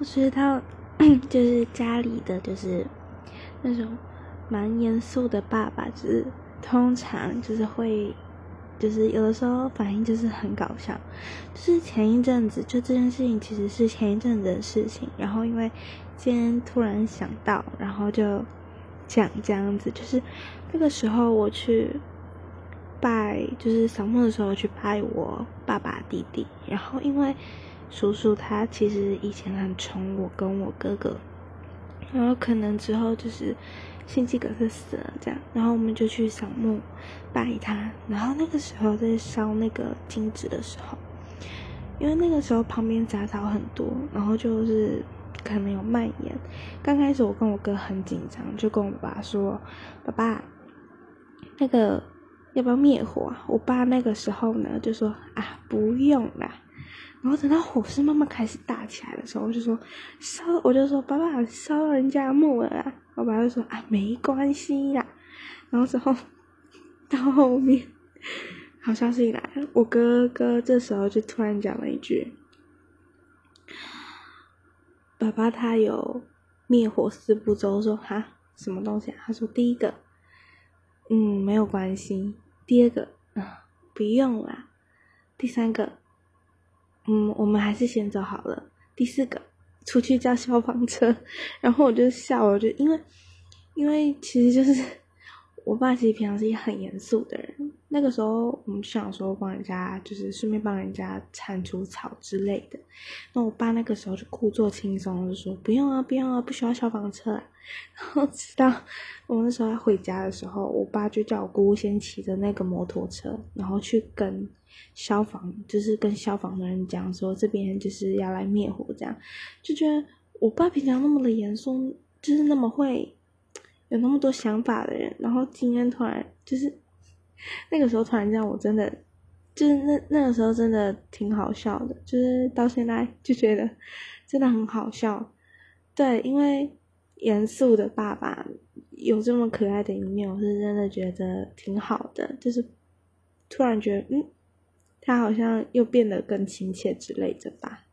不知道，就是家里的就是那种蛮严肃的爸爸，就是通常就是会，就是有的时候反应就是很搞笑。就是前一阵子，就这件事情其实是前一阵子的事情，然后因为今天突然想到，然后就讲这样子，就是那个时候我去拜，就是扫墓的时候去拜我爸爸弟弟，然后因为。叔叔他其实以前很宠我跟我哥哥，然后可能之后就是心肌梗塞死了这样，然后我们就去扫墓拜他，然后那个时候在烧那个金纸的时候，因为那个时候旁边杂草很多，然后就是可能有蔓延。刚开始我跟我哥很紧张，就跟我爸说：“爸爸，那个要不要灭火啊？”我爸那个时候呢就说：“啊，不用啦。”然后等到火势慢慢开始大起来的时候，我就说烧，我就说爸爸烧人家木了啦。我爸就说啊没关系啦。然后之后到后面好消息来，我哥哥这时候就突然讲了一句：“爸爸他有灭火四步骤。”说哈什么东西啊？他说第一个嗯没有关系，第二个嗯不用啦，第三个。嗯，我们还是先走好了。第四个，出去叫消防车。然后我就笑，我就因为，因为其实就是我爸其实平常是一个很严肃的人。那个时候我们就想说帮人家，就是顺便帮人家铲除草之类的。那我爸那个时候就故作轻松，就说不用啊，不用啊，不需要消防车啊。然后直到我那时候要回家的时候，我爸就叫我姑姑先骑着那个摩托车，然后去跟。消防就是跟消防的人讲说，这边就是要来灭火，这样就觉得我爸平常那么的严肃，就是那么会有那么多想法的人，然后今天突然就是那个时候突然这样，我真的就是那那个时候真的挺好笑的，就是到现在就觉得真的很好笑。对，因为严肃的爸爸有这么可爱的一面，我是真的觉得挺好的，就是突然觉得嗯。他好像又变得更亲切之类的吧。